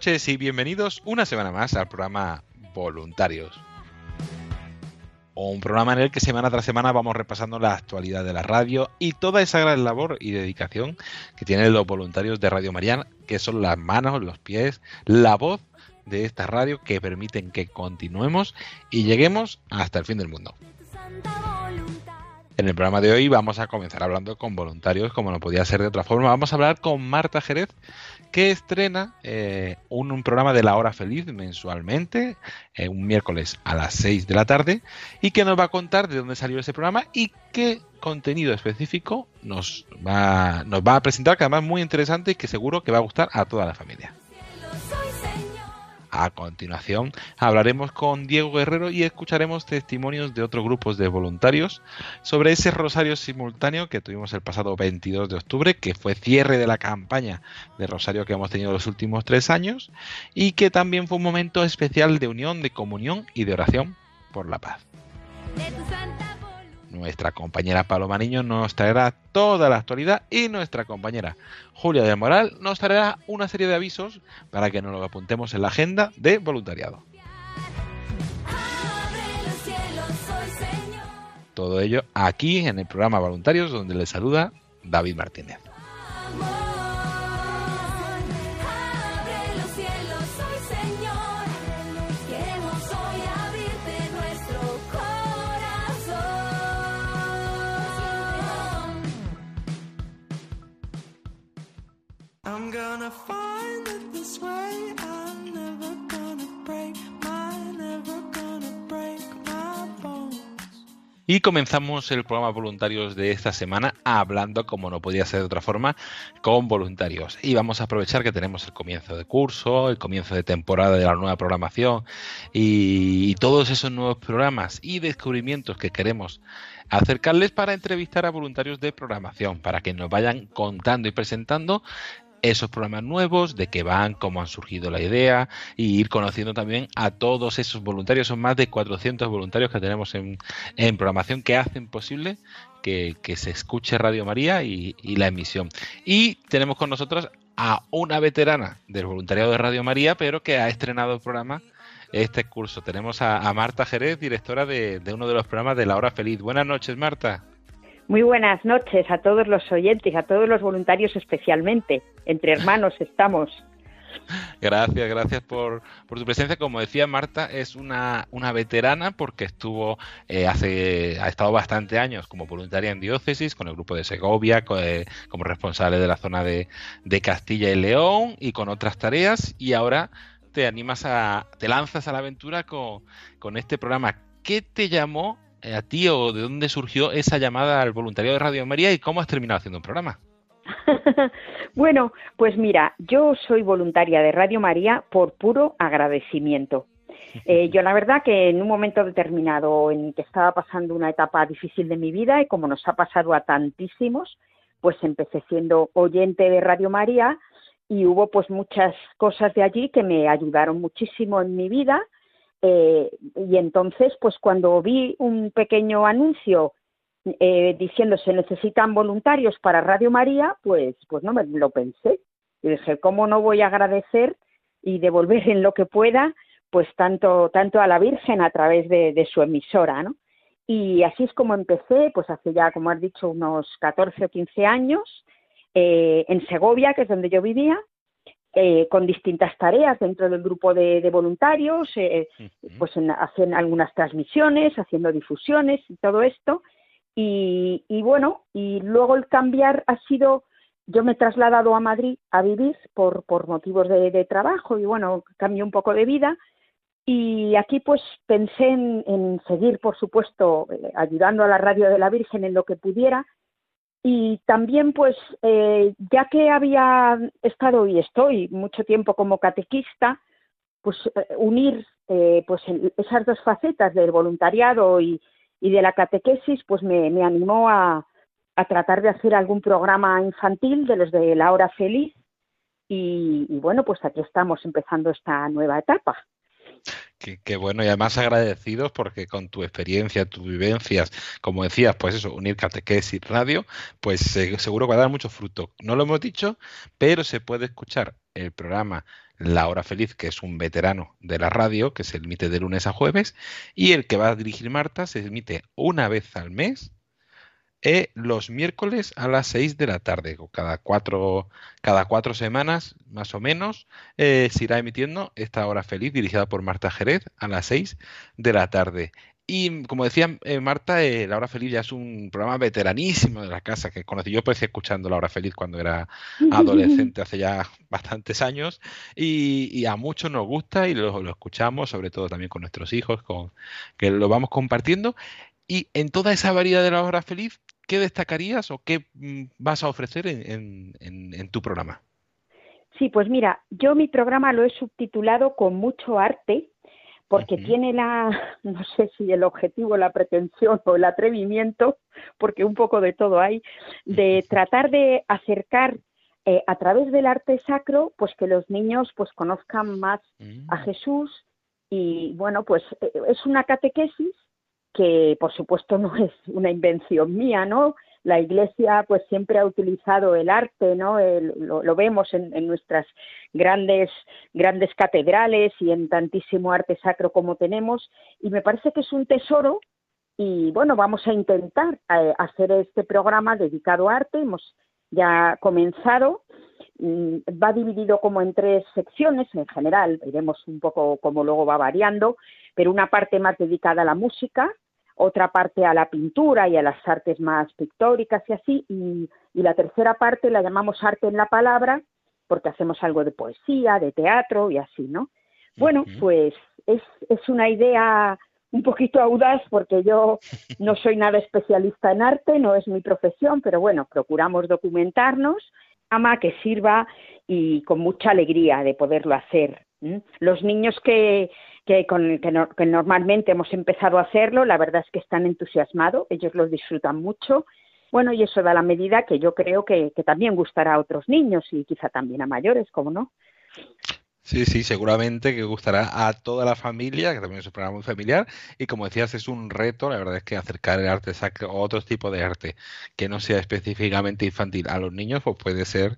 Noches y bienvenidos una semana más al programa Voluntarios. Un programa en el que semana tras semana vamos repasando la actualidad de la radio y toda esa gran labor y dedicación que tienen los voluntarios de Radio Mariana, que son las manos, los pies, la voz de esta radio que permiten que continuemos y lleguemos hasta el fin del mundo. En el programa de hoy vamos a comenzar hablando con voluntarios, como no podía ser de otra forma. Vamos a hablar con Marta Jerez, que estrena eh, un, un programa de la hora feliz mensualmente, eh, un miércoles a las 6 de la tarde, y que nos va a contar de dónde salió ese programa y qué contenido específico nos va, nos va a presentar, que además es muy interesante y que seguro que va a gustar a toda la familia. A continuación hablaremos con Diego Guerrero y escucharemos testimonios de otros grupos de voluntarios sobre ese rosario simultáneo que tuvimos el pasado 22 de octubre, que fue cierre de la campaña de rosario que hemos tenido los últimos tres años y que también fue un momento especial de unión, de comunión y de oración por la paz. Nuestra compañera Paloma Niño nos traerá toda la actualidad y nuestra compañera Julia del Moral nos traerá una serie de avisos para que nos lo apuntemos en la agenda de voluntariado. Todo ello aquí en el programa Voluntarios donde les saluda David Martínez. Y comenzamos el programa Voluntarios de esta semana hablando, como no podía ser de otra forma, con voluntarios. Y vamos a aprovechar que tenemos el comienzo de curso, el comienzo de temporada de la nueva programación y todos esos nuevos programas y descubrimientos que queremos acercarles para entrevistar a voluntarios de programación, para que nos vayan contando y presentando esos programas nuevos, de qué van, cómo han surgido la idea y ir conociendo también a todos esos voluntarios. Son más de 400 voluntarios que tenemos en, en programación que hacen posible que, que se escuche Radio María y, y la emisión. Y tenemos con nosotros a una veterana del voluntariado de Radio María, pero que ha estrenado el programa este curso. Tenemos a, Marta Jerez, directora de, de uno de los programas de La Hora Feliz. Buenas noches, Marta. Muy buenas noches a todos los oyentes, a todos los voluntarios especialmente. Entre hermanos estamos. Gracias, gracias por, tu presencia. Como decía Marta, es una, una veterana porque estuvo eh, hace, ha estado bastante años como voluntaria en diócesis con el grupo de Segovia, eh, como responsable de la zona de, Castilla y León y con otras tareas. Y ahora te animas a, te lanzas a la aventura con, este programa. ¿Qué te llamó a ti o de dónde surgió esa llamada al voluntariado de Radio María y cómo has terminado haciendo un programa? bueno, pues mira, yo soy voluntaria de Radio María por puro agradecimiento. Eh, yo la verdad que en un momento determinado en que estaba pasando una etapa difícil de mi vida y como nos ha pasado a tantísimos, pues empecé siendo oyente de Radio María y hubo pues muchas cosas de allí que me ayudaron muchísimo en mi vida eh, y entonces pues cuando vi un pequeño anuncio eh, diciendo se necesitan voluntarios para Radio María, pues, pues no me lo pensé. Y dije, ¿cómo no voy a agradecer y devolver en lo que pueda pues tanto, tanto a la Virgen a través de, de su emisora, ¿no? Y así es como empecé, pues hace ya, como has dicho, unos 14 o 15 años, eh, en Segovia, que es donde yo vivía, eh, con distintas tareas dentro del grupo de, de voluntarios, eh, pues en, hacen algunas transmisiones, haciendo difusiones y todo esto. Y, y, bueno, y luego el cambiar ha sido, yo me he trasladado a Madrid a vivir por, por motivos de, de trabajo y bueno, cambié un poco de vida. Y aquí pues pensé en, en seguir, por supuesto, eh, ayudando a la Radio de la Virgen en lo que pudiera y también pues eh, ya que había estado y estoy mucho tiempo como catequista pues eh, unir eh, pues esas dos facetas del voluntariado y, de la catequesis pues me, animó a, tratar de hacer algún programa infantil de los de la hora feliz. Y bueno pues aquí estamos empezando esta nueva etapa Qué, bueno y además agradecidos porque con tu experiencia, tus vivencias, como decías, pues eso, unir catequesis radio, pues seguro que va a dar mucho fruto. No lo hemos dicho, pero se puede escuchar el programa La Hora Feliz, que es un veterano de la radio, que se emite de lunes a jueves, y el que va a dirigir Marta se emite una vez al mes eh, los miércoles a las 6 de la tarde. Cada cuatro, cada cuatro semanas, más o menos, eh, se irá emitiendo esta hora feliz dirigida por Marta Jerez a las 6 de la tarde. Y como decía eh, Marta, eh, La Hora Feliz ya es un programa veteranísimo de la casa que conocí. Yo empecé escuchando La Hora Feliz cuando era adolescente, hace ya bastantes años, y, y a muchos nos gusta y lo, lo, escuchamos, sobre todo también con nuestros hijos, con, que lo vamos compartiendo. Y en toda esa variedad de La Hora Feliz ¿qué destacarías o qué mm, vas a ofrecer en, en, en, tu programa? Sí, pues mira, yo mi programa lo he subtitulado con mucho arte porque uh -huh. tiene la, no sé si el objetivo, la pretensión o el atrevimiento, porque un poco de todo hay, de tratar de acercar eh, a través del arte sacro, pues que los niños pues conozcan más uh -huh. a Jesús y bueno, pues eh, es una catequesis que por supuesto no es una invención mía, ¿no? La Iglesia pues siempre ha utilizado el arte, ¿no? Lo, vemos en, en, nuestras grandes grandes catedrales y en tantísimo arte sacro como tenemos y me parece que es un tesoro y bueno vamos a intentar eh, hacer este programa dedicado a arte. Hemos ya comenzado mm, va dividido como en tres secciones en general, veremos un poco cómo luego va variando, pero una parte más dedicada a la música, otra parte a la pintura y a las artes más pictóricas y así, y, y, la tercera parte la llamamos arte en la palabra, porque hacemos algo de poesía, de teatro y así, ¿no? Bueno, pues es, es una idea un poquito audaz porque yo no soy nada especialista en arte, no es mi profesión, pero bueno, procuramos documentarnos, ama que sirva y con mucha alegría de poderlo hacer. Los niños que, que, con, que, no, que, normalmente hemos empezado a hacerlo, la verdad es que están entusiasmados, ellos lo disfrutan mucho. Bueno, y eso da la medida que yo creo que, que también gustará a otros niños y quizá también a mayores, como no. Sí, sí, seguramente que gustará a toda la familia, que también es un programa muy familiar, y como decías, es un reto, la verdad es que acercar el arte o otro tipo de arte que no sea específicamente infantil a los niños, pues puede ser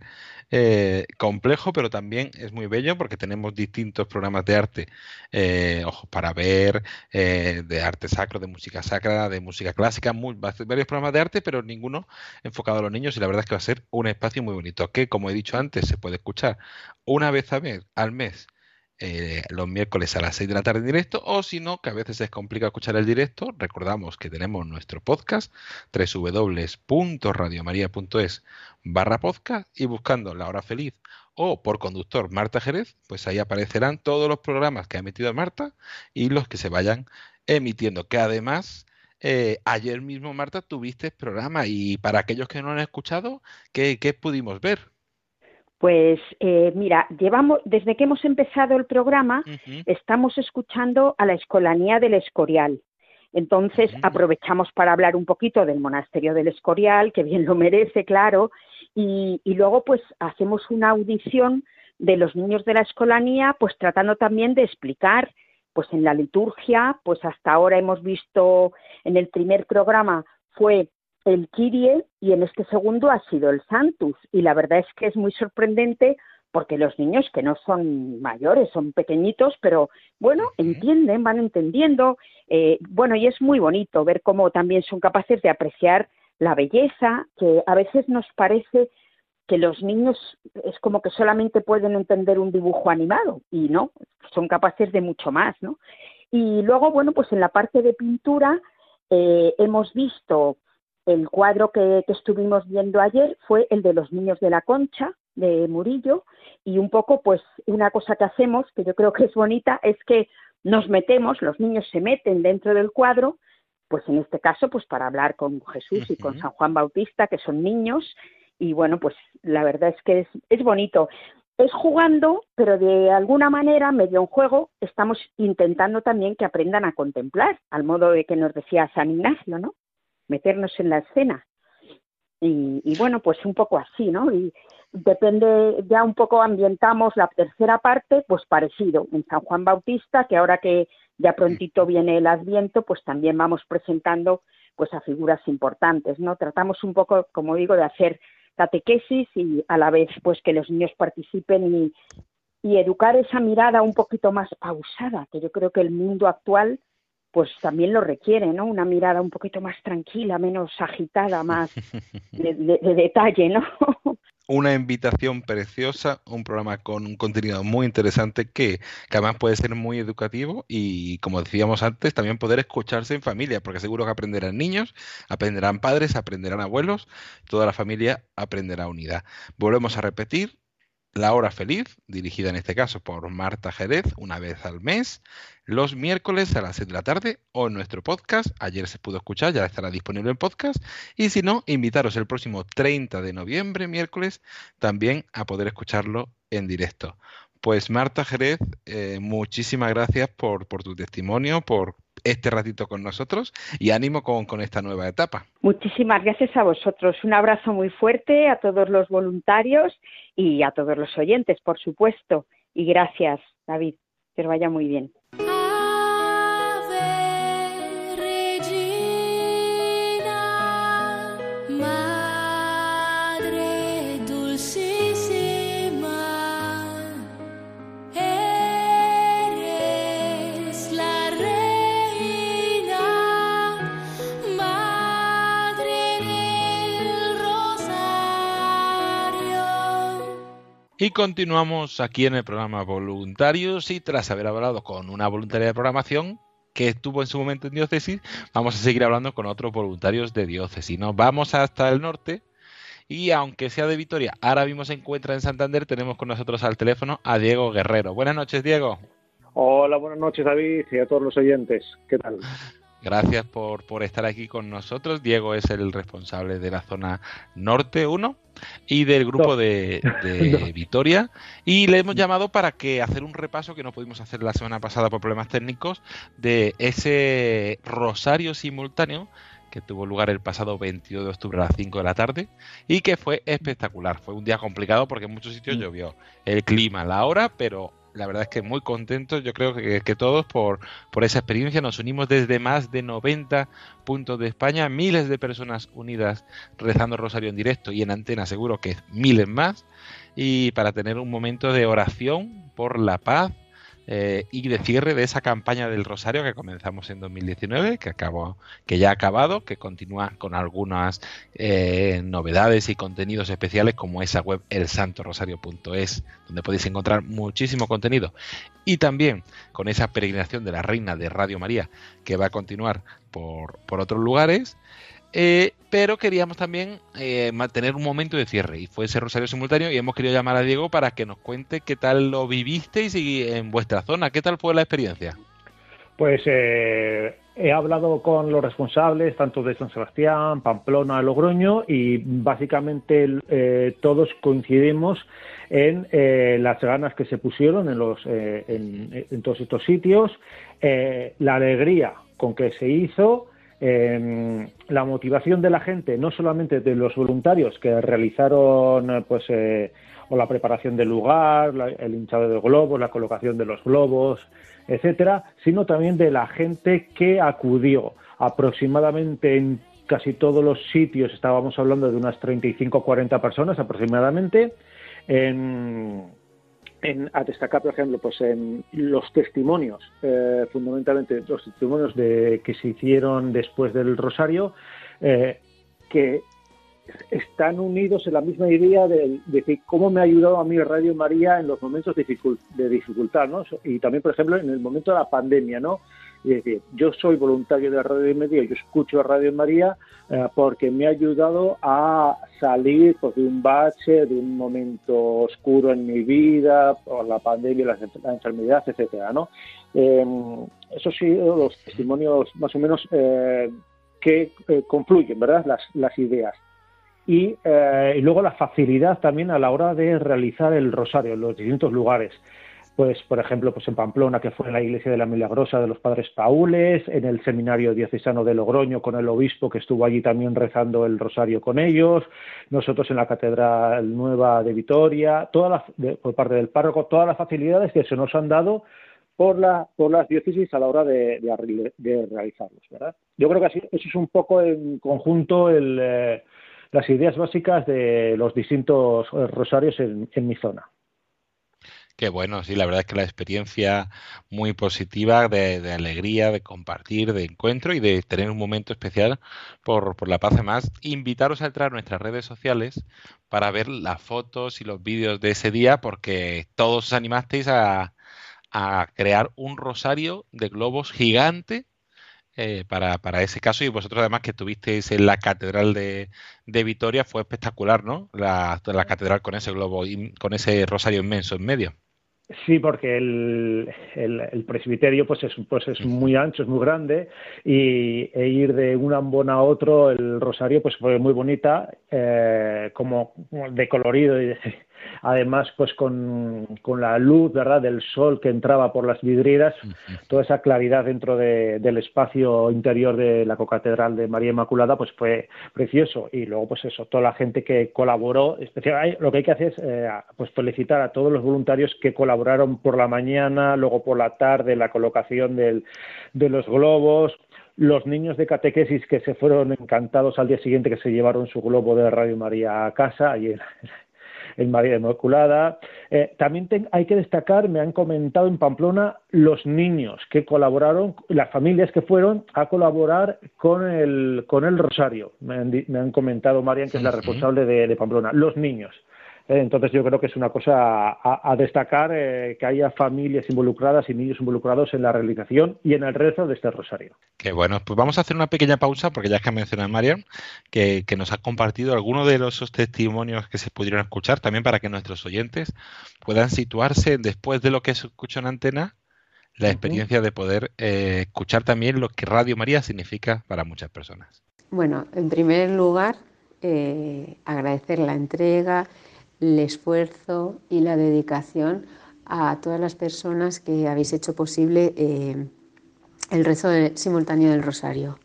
eh, complejo, pero también es muy bello porque tenemos distintos programas de arte, eh, ojos para ver, eh, de arte sacro, de música sacra, de música clásica, muy, varios programas de arte, pero ninguno enfocado a los niños y la verdad es que va a ser un espacio muy bonito, que como he dicho antes, se puede escuchar una vez al mes, al mes eh, los miércoles a las 6 de la tarde en directo, o si no, que a veces es complicado escuchar el directo, recordamos que tenemos nuestro podcast, www.radiomaria.es barra podcast, y buscando La Hora Feliz o por conductor Marta Jerez, pues ahí aparecerán todos los programas que ha emitido Marta y los que se vayan emitiendo, que además... Eh, ayer mismo, Marta, tuviste programa y para aquellos que no han escuchado, ¿qué, qué pudimos ver? Pues eh, mira, llevamos desde que hemos empezado el programa, uh -huh. estamos escuchando a la Escolanía del Escorial. Entonces uh -huh. aprovechamos para hablar un poquito del monasterio del Escorial, que bien lo merece, claro, y, y luego pues hacemos una audición de los niños de la Escolanía, pues tratando también de explicar, pues en la liturgia, pues hasta ahora hemos visto en el primer programa fue el Kyrie y en este segundo ha sido el Santus. Y la verdad es que es muy sorprendente porque los niños que no son mayores, son pequeñitos, pero bueno, entienden, van entendiendo, eh, bueno, y es muy bonito ver cómo también son capaces de apreciar la belleza, que a veces nos parece que los niños es como que solamente pueden entender un dibujo animado, y no, son capaces de mucho más, ¿no? Y luego, bueno, pues en la parte de pintura eh, hemos visto el cuadro que, estuvimos viendo ayer fue el de los niños de la concha de Murillo y un poco pues una cosa que hacemos que yo creo que es bonita es que nos metemos, los niños se meten dentro del cuadro, pues en este caso pues para hablar con Jesús y con San Juan Bautista que son niños y bueno pues la verdad es que es, es bonito. Es jugando, pero de alguna manera, medio en juego, estamos intentando también que aprendan a contemplar, al modo de que nos decía San Ignacio, ¿no? Meternos en la escena. Y, bueno, pues un poco así, ¿no? Y depende, ya un poco ambientamos la tercera parte, pues parecido, en San Juan Bautista, que ahora que ya prontito viene el Adviento, pues también vamos presentando pues a figuras importantes, ¿no? Tratamos un poco, como digo, de hacer catequesis y a la vez pues que los niños participen y, y educar esa mirada un poquito más pausada, que yo creo que el mundo actual pues también lo requiere, ¿no? Una mirada un poquito más tranquila, menos agitada, más de, detalle, ¿no? Una invitación preciosa, un programa con un contenido muy interesante que, que, además puede ser muy educativo y, como decíamos antes, también poder escucharse en familia, porque seguro que aprenderán niños, aprenderán padres, aprenderán abuelos, toda la familia aprenderá unida. Volvemos a repetir, la Hora Feliz, dirigida en este caso por Marta Jerez, una vez al mes, los miércoles a las 6 de la tarde o en nuestro podcast. Ayer se pudo escuchar, ya estará disponible en podcast. Y si no, invitaros el próximo 30 de noviembre, miércoles, también a poder escucharlo en directo. Pues Marta Jerez, eh, muchísimas gracias por, por tu testimonio, por este ratito con nosotros y ánimo con, esta nueva etapa. Muchísimas gracias a vosotros. Un abrazo muy fuerte a todos los voluntarios y a todos los oyentes, por supuesto. Y gracias, David. Que os vaya muy bien. Y continuamos aquí en el programa Voluntarios y tras haber hablado con una voluntaria de programación que estuvo en su momento en diócesis, vamos a seguir hablando con otros voluntarios de diócesis. Nos vamos hasta el norte y aunque sea de Vitoria, ahora mismo se encuentra en Santander, tenemos con nosotros al teléfono a Diego Guerrero. Buenas noches, Diego. Hola, buenas noches, David, y a todos los oyentes. ¿Qué tal? Gracias por, por estar aquí con nosotros. Diego es el responsable de la zona norte 1 y del grupo de, de Vitoria. Y le hemos llamado para que hacer un repaso que no pudimos hacer la semana pasada por problemas técnicos de ese rosario simultáneo que tuvo lugar el pasado 22 de octubre a las 5 de la tarde y que fue espectacular. Fue un día complicado porque en muchos sitios mm. llovió. El clima, la hora, pero la verdad es que muy contentos, yo creo que, todos por, por esa experiencia. Nos unimos desde más de 90 puntos de España, miles de personas unidas rezando Rosario en directo y en antena, seguro que miles más. Y para tener un momento de oración por la paz, eh, y de cierre de esa campaña del Rosario que comenzamos en 2019, que acabó, que ya ha acabado, que continúa con algunas eh, novedades y contenidos especiales como esa web elsantorosario.es, donde podéis encontrar muchísimo contenido. Y también con esa peregrinación de la Reina de Radio María, que va a continuar por, por otros lugares. Eh, pero queríamos también eh, mantener un momento de cierre y fue ese rosario simultáneo y hemos querido llamar a Diego para que nos cuente qué tal lo vivisteis y en vuestra zona, qué tal fue la experiencia. Pues eh, he hablado con los responsables tanto de San Sebastián, Pamplona, Logroño y básicamente todos coincidimos en las ganas que se pusieron en, los, en todos estos sitios, la alegría con que se hizo eh, la motivación de la gente, no solamente de los voluntarios que realizaron pues eh, o la preparación del lugar, el hinchado de globos, la colocación de los globos, etcétera, sino también de la gente que acudió. Aproximadamente en casi todos los sitios, estábamos hablando de unas 35 o 40 personas aproximadamente, en en, a destacar, por ejemplo, pues en los testimonios, eh, fundamentalmente los testimonios de, que se hicieron después del Rosario, eh, que están unidos en la misma idea de, decir cómo me ha ayudado a mí Radio María en los momentos de, de dificultad, ¿no? Y también, por ejemplo, en el momento de la pandemia, ¿no? Y decir, yo soy voluntario de Radio María, yo escucho Radio María eh, porque me ha ayudado a salir pues, de un bache, de un momento oscuro en mi vida, por la pandemia, la, enfermedad, etcétera, ¿no? Eh, esos sí, los testimonios más o menos eh, que eh, confluyen, ¿verdad? Las, las ideas. Y, eh, y, luego la facilidad también a la hora de realizar el rosario en los distintos lugares pues por ejemplo pues en Pamplona que fue en la iglesia de la Milagrosa de los Padres Paules, en el seminario diocesano de Logroño con el obispo que estuvo allí también rezando el rosario con ellos, nosotros en la catedral nueva de Vitoria, toda la, de, por parte del párroco, todas las facilidades que se nos han dado por la por las diócesis a la hora de, de, de realizarlos, ¿verdad? Yo creo que así, eso es un poco en conjunto el, eh, las ideas básicas de los distintos rosarios en, en mi zona. Qué bueno, sí, la verdad es que la experiencia muy positiva de, alegría, de compartir, de encuentro y de tener un momento especial por, por la paz. Además, invitaros a entrar a nuestras redes sociales para ver las fotos y los vídeos de ese día, porque todos os animasteis a, a crear un rosario de globos gigante eh, para, para, ese caso y vosotros además que estuvisteis en la catedral de, de Vitoria fue espectacular, ¿no? La, la, catedral con ese globo, con ese rosario inmenso en medio. Sí, porque el, el, el, presbiterio pues es, pues es muy ancho, es muy grande y e ir de un ambón a otro, el rosario pues fue muy bonita, eh, como de colorido y de, además pues con, con, la luz verdad del sol que entraba por las vidrieras toda esa claridad dentro de, del espacio interior de la cocatedral de María Inmaculada pues fue precioso. Y luego pues eso toda la gente que colaboró especial lo que hay que hacer es eh, pues felicitar a todos los voluntarios que colaboraron por la mañana luego por la tarde la colocación del, de los globos los niños de catequesis que se fueron encantados al día siguiente que se llevaron su globo de Radio María a casa y en María Inmaculada. Eh, también te, hay que destacar, me han comentado en Pamplona, los niños que colaboraron, las familias que fueron a colaborar con el, con el Rosario. Me han, me han comentado Marian, que es la responsable de, de Pamplona. Los niños. Eh, entonces yo creo que es una cosa a, a destacar eh, que haya familias involucradas y niños involucrados en la realización y en el rezo de este rosario. Qué bueno, pues vamos a hacer una pequeña pausa porque ya es que ha mencionado Marian que, que nos ha compartido algunos de los testimonios que se pudieron escuchar también para que nuestros oyentes puedan situarse después de lo que se escucha en antena la experiencia uh -huh. de poder eh, escuchar también lo que Radio María significa para muchas personas. Bueno, en primer lugar, eh, agradecer la entrega, el esfuerzo y la dedicación a todas las personas que habéis hecho posible eh, el rezo simultáneo del rosario.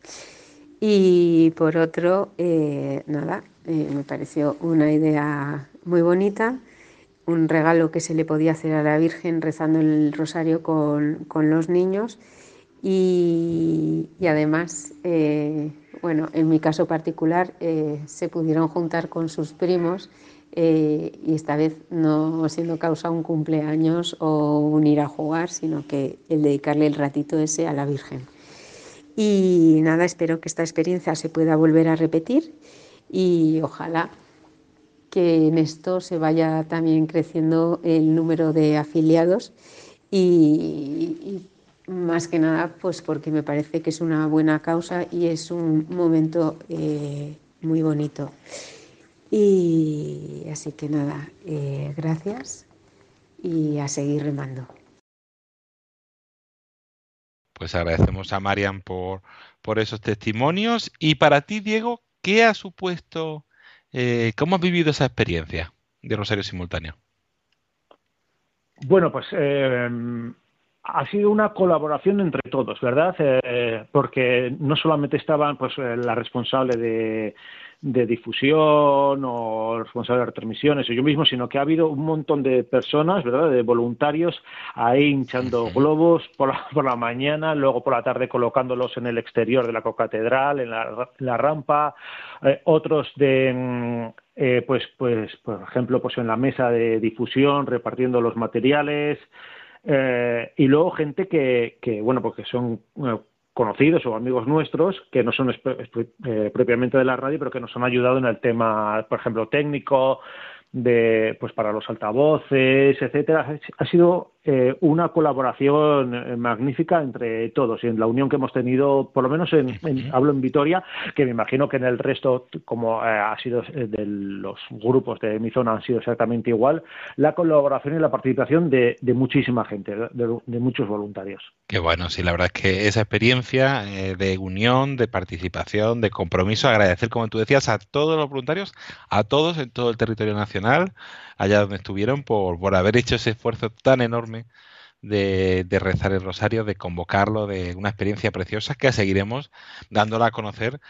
Y por otro, eh, nada, eh, me pareció una idea muy bonita, un regalo que se le podía hacer a la Virgen rezando el rosario con, con los niños y, y además, bueno, en mi caso particular, se pudieron juntar con sus primos eh, y esta vez no siendo causa un cumpleaños o un ir a jugar, sino que el dedicarle el ratito ese a la Virgen. Y nada, espero que esta experiencia se pueda volver a repetir y ojalá que en esto se vaya también creciendo el número de afiliados y, más que nada pues porque me parece que es una buena causa y es un momento eh, muy bonito. Y así que nada, eh, gracias y a seguir remando. Pues agradecemos a Marian por, por esos testimonios. Y para ti, Diego, ¿qué ha supuesto, eh, cómo has vivido esa experiencia de Rosario Simultáneo? Bueno, pues eh, ha sido una colaboración entre todos, ¿verdad? Eh, porque no solamente estaban pues la responsable de de difusión o responsable de retransmisiones o yo mismo, sino que ha habido un montón de personas, ¿verdad?, de voluntarios ahí hinchando globos por la, por la mañana, luego por la tarde colocándolos en el exterior de la cocatedral, en la, la rampa, eh, otros de eh, pues, pues, por ejemplo, pues en la mesa de difusión, repartiendo los materiales, eh, y luego gente que, que bueno, porque son conocidos o amigos nuestros que no son eh, propiamente de la radio, pero que nos han ayudado en el tema, por ejemplo, técnico, de pues para los altavoces, etcétera. Ha sido eh, una colaboración eh, magnífica entre todos y en la unión que hemos tenido, por lo menos en, hablo en Vitoria, que me imagino que en el resto, como eh, ha sido de los grupos de mi zona, han sido exactamente igual, la colaboración y la participación de, muchísima gente, de, muchos voluntarios. Qué bueno, sí, la verdad es que esa experiencia de unión, de participación, de compromiso, agradecer, como tú decías, a todos los voluntarios, a todos en todo el territorio nacional, allá donde estuvieron, por, por haber hecho ese esfuerzo tan enorme de, rezar el rosario, de convocarlo, de una experiencia preciosa que seguiremos dándola a conocer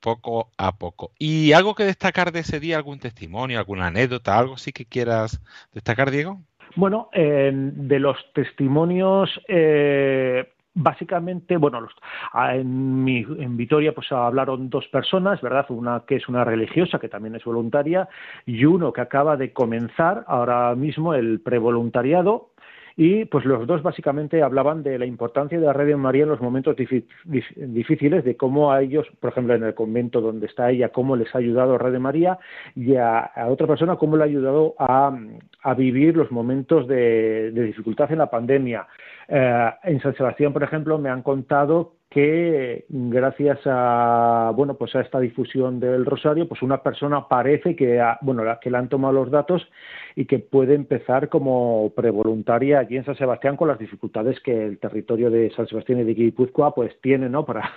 poco a poco. ¿Y algo que destacar de ese día, algún testimonio, alguna anécdota, algo sí que quieras destacar, Diego? Bueno, de los testimonios, eh, básicamente, bueno, en, mi, en Vitoria pues hablaron dos personas, ¿verdad? Una que es una religiosa, que también es voluntaria, y uno que acaba de comenzar ahora mismo el prevoluntariado y pues los dos básicamente hablaban de la importancia de la Radio María en los momentos difíciles, de cómo a ellos, por ejemplo, en el convento donde está ella, cómo les ha ayudado a Radio María y a, otra persona cómo le ha ayudado a, vivir los momentos de, dificultad en la pandemia. Eh, en San Sebastián, por ejemplo, me han contado que gracias a bueno pues a esta difusión del rosario pues una persona parece que bueno que le han tomado los datos y que puede empezar como prevoluntaria allí en San Sebastián con las dificultades que el territorio de San Sebastián y de Guipúzcoa pues tiene no para,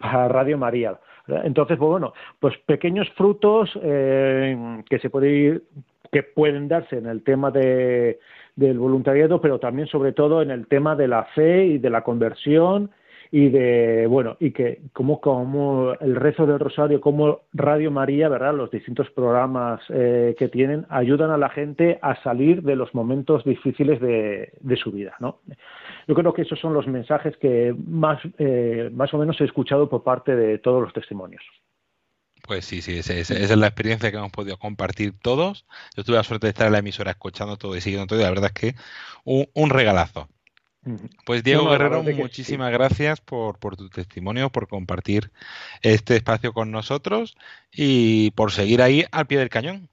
Radio María. Entonces pues bueno pues pequeños frutos eh, que se puede ir, que pueden darse en el tema de del voluntariado pero también sobre todo en el tema de la fe y de la conversión y de bueno y que como como el rezo del rosario como Radio María verdad los distintos programas eh, que tienen ayudan a la gente a salir de los momentos difíciles de, su vida no yo creo que esos son los mensajes que más eh, más o menos he escuchado por parte de todos los testimonios pues sí, sí, esa, es la experiencia que hemos podido compartir todos. Yo tuve la suerte de estar en la emisora escuchando todo y siguiendo todo, y la verdad es que un regalazo. Pues Diego Guerrero, muchísimas gracias por, por, tu testimonio, por compartir este espacio con nosotros y por seguir ahí al pie del cañón.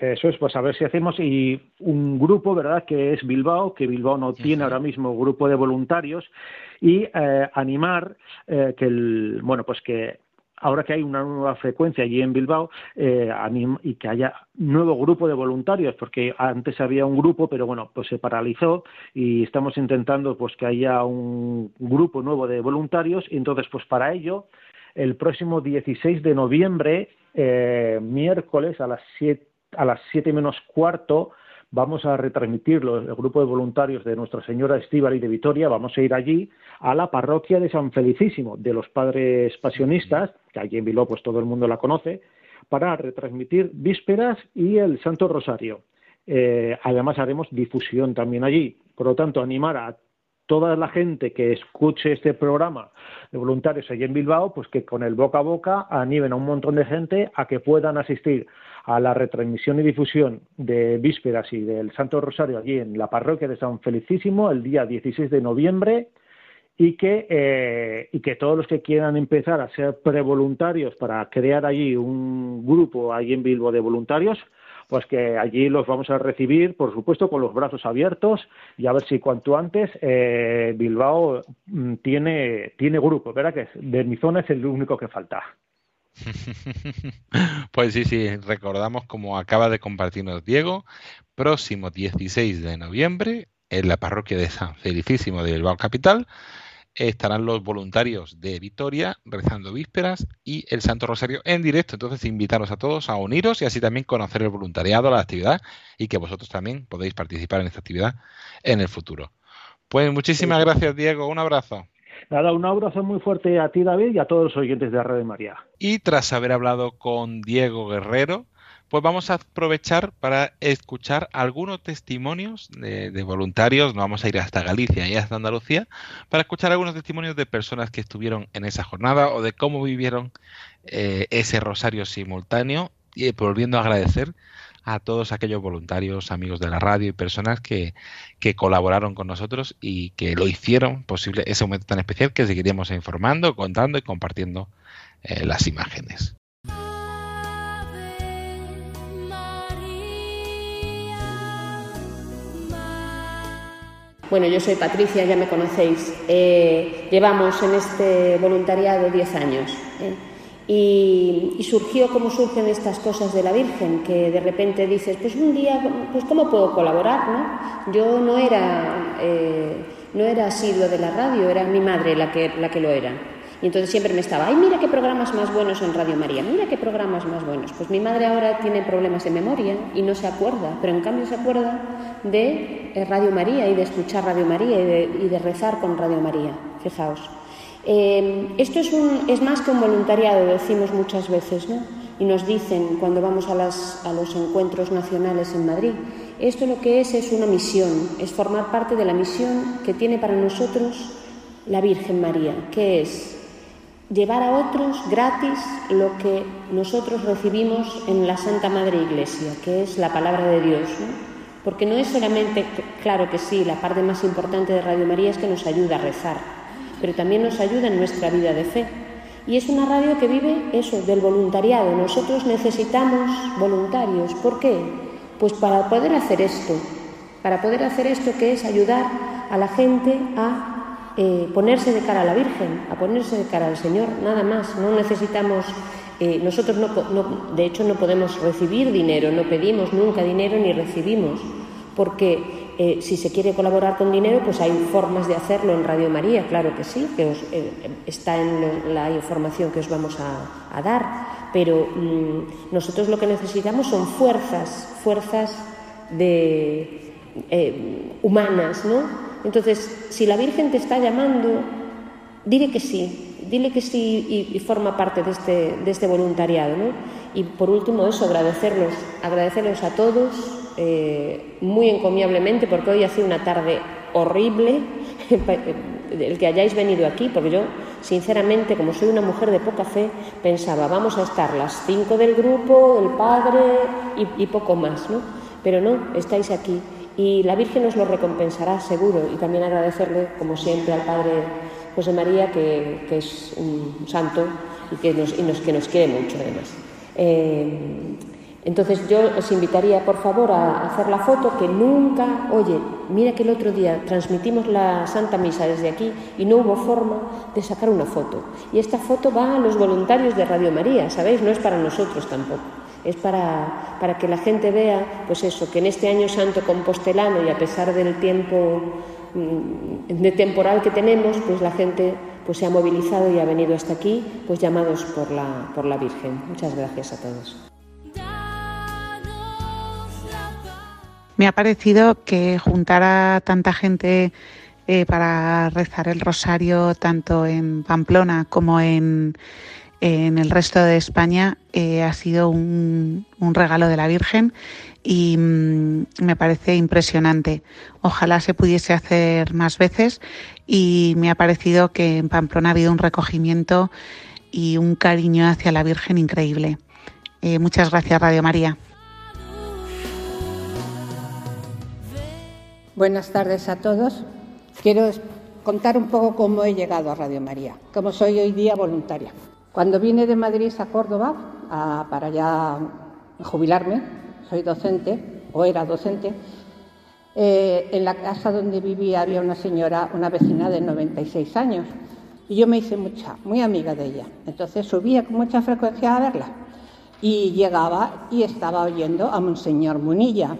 Eso es, pues a ver si hacemos y un grupo, ¿verdad? Que es Bilbao, que Bilbao no tiene ahora mismo grupo de voluntarios y eh, animar eh, que el, bueno, pues que ahora que hay una nueva frecuencia allí en Bilbao eh, y que haya nuevo grupo de voluntarios, porque antes había un grupo, pero bueno, pues se paralizó y estamos intentando pues que haya un grupo nuevo de voluntarios. Y entonces pues para ello el próximo 16 de noviembre, eh, miércoles a las 7 a las siete menos cuarto, vamos a retransmitirlo, el grupo de voluntarios de Nuestra Señora Estíbal y de Vitoria, vamos a ir allí a la parroquia de San Felicísimo, de los Padres Pasionistas, que allí en Bilbao pues todo el mundo la conoce, para retransmitir vísperas y el Santo Rosario. Eh, además haremos difusión también allí. Por lo tanto, animar a toda la gente que escuche este programa de voluntarios allí en Bilbao, pues que con el boca a boca animen a un montón de gente a que puedan asistir a la retransmisión y difusión de Vísperas y del Santo Rosario allí en la parroquia de San Felicísimo el día 16 de noviembre y que, eh, y que todos los que quieran empezar a ser prevoluntarios para crear allí un grupo allí en Bilbao de voluntarios, pues que allí los vamos a recibir, por supuesto, con los brazos abiertos y a ver si cuanto antes eh, Bilbao mm, tiene, tiene grupo, ¿verdad? Que de mi zona es el único que falta. Pues sí, sí, recordamos como acaba de compartirnos Diego, próximo 16 de noviembre en la parroquia de San Felicísimo de Bilbao Capital estarán los voluntarios de Vitoria rezando vísperas y el Santo Rosario en directo. Entonces, invitaros a todos a uniros y así también conocer el voluntariado, la actividad y que vosotros también podéis participar en esta actividad en el futuro. Pues muchísimas gracias, Diego. Un abrazo. Nada, un abrazo muy fuerte a ti, David, y a todos los oyentes de Radio María. Y tras haber hablado con Diego Guerrero, pues vamos a aprovechar para escuchar algunos testimonios de, voluntarios, no vamos a ir hasta Galicia y hasta Andalucía, para escuchar algunos testimonios de personas que estuvieron en esa jornada o de cómo vivieron eh, ese rosario simultáneo y volviendo a agradecer a todos aquellos voluntarios, amigos de la radio y personas que, que colaboraron con nosotros y que lo hicieron posible ese momento tan especial que seguiremos informando, contando y compartiendo eh, las imágenes. Bueno, yo soy Patricia, ya me conocéis. Eh, llevamos en este voluntariado 10 años. ¿eh? Y, surgió como surgen estas cosas de la Virgen, que de repente dices, pues un día, pues ¿cómo puedo colaborar? No? Yo no era, eh, no era asidua de la radio, era mi madre la que, la que lo era. Y entonces siempre me estaba, ay, mira qué programas más buenos en Radio María, mira qué programas más buenos. Pues mi madre ahora tiene problemas de memoria y no se acuerda, pero en cambio se acuerda de eh, Radio María y de escuchar Radio María y de, rezar con Radio María, fijaos. Eh, esto es, un, es, más que un voluntariado, decimos muchas veces, ¿no? y nos dicen cuando vamos a, las, a, los encuentros nacionales en Madrid, esto lo que es es una misión, es formar parte de la misión que tiene para nosotros la Virgen María, que es llevar a otros gratis lo que nosotros recibimos en la Santa Madre Iglesia, que es la palabra de Dios. ¿no? Porque no es solamente, claro que sí, la parte más importante de Radio María es que nos ayuda a rezar, pero también nos ayuda en nuestra vida de fe. Y es una radio que vive eso, del voluntariado. Nosotros necesitamos voluntarios. ¿Por qué? Pues para poder hacer esto, para poder hacer esto que es ayudar a la gente a eh, ponerse de cara a la Virgen, a ponerse de cara al Señor, nada más. No necesitamos, eh, nosotros no, de hecho no podemos recibir dinero, no pedimos nunca dinero ni recibimos, porque eh, si se quiere colaborar con dinero, pues hay formas de hacerlo en Radio María, claro que sí, que está en la información que os vamos a, dar, pero mm, nosotros lo que necesitamos son fuerzas, fuerzas humanas, ¿no? Entonces, si la Virgen te está llamando, dile que sí, dile que sí y, forma parte de este, este voluntariado, ¿no? Y por último, eso, agradecerlos, agradecerlos a todos eh, muy encomiablemente, porque hoy hace una tarde horrible, el que hayáis venido aquí, porque yo, sinceramente, como soy una mujer de poca fe, pensaba, vamos a estar las cinco del grupo, el padre y, poco más, ¿no? Pero no, estáis aquí y la Virgen os lo recompensará seguro y también agradecerle, como siempre, al Padre José María, que, es un santo y que nos, y nos, que nos quiere mucho además. Eh, entonces yo os invitaría, por favor, a hacer la foto que nunca, oye, mira que el otro día transmitimos la Santa Misa desde aquí y no hubo forma de sacar una foto. Y esta foto va a los voluntarios de Radio María, ¿sabéis? No es para nosotros tampoco. Es para, para que la gente vea, pues eso, que en este año santo compostelano y a pesar del tiempo mm, de temporal que tenemos, pues la gente pues se ha movilizado y ha venido hasta aquí, pues llamados por la, por la Virgen. Muchas gracias a todos. Me ha parecido que juntar a tanta gente eh, para rezar el rosario, tanto en Pamplona como en, el resto de España, eh, ha sido un, regalo de la Virgen y mm, me parece impresionante. Ojalá se pudiese hacer más veces y me ha parecido que en Pamplona ha habido un recogimiento y un cariño hacia la Virgen increíble. Eh, muchas gracias, Radio María. Buenas tardes a todos. Quiero contar un poco cómo he llegado a Radio María, cómo soy hoy día voluntaria. Cuando vine de Madrid a Córdoba para ya jubilarme, soy docente o era docente, eh, en la casa donde vivía había una señora, una vecina de 96 años, y yo me hice mucha, muy amiga de ella. Entonces subía con mucha frecuencia a verla y llegaba y estaba oyendo a Monseñor Munilla,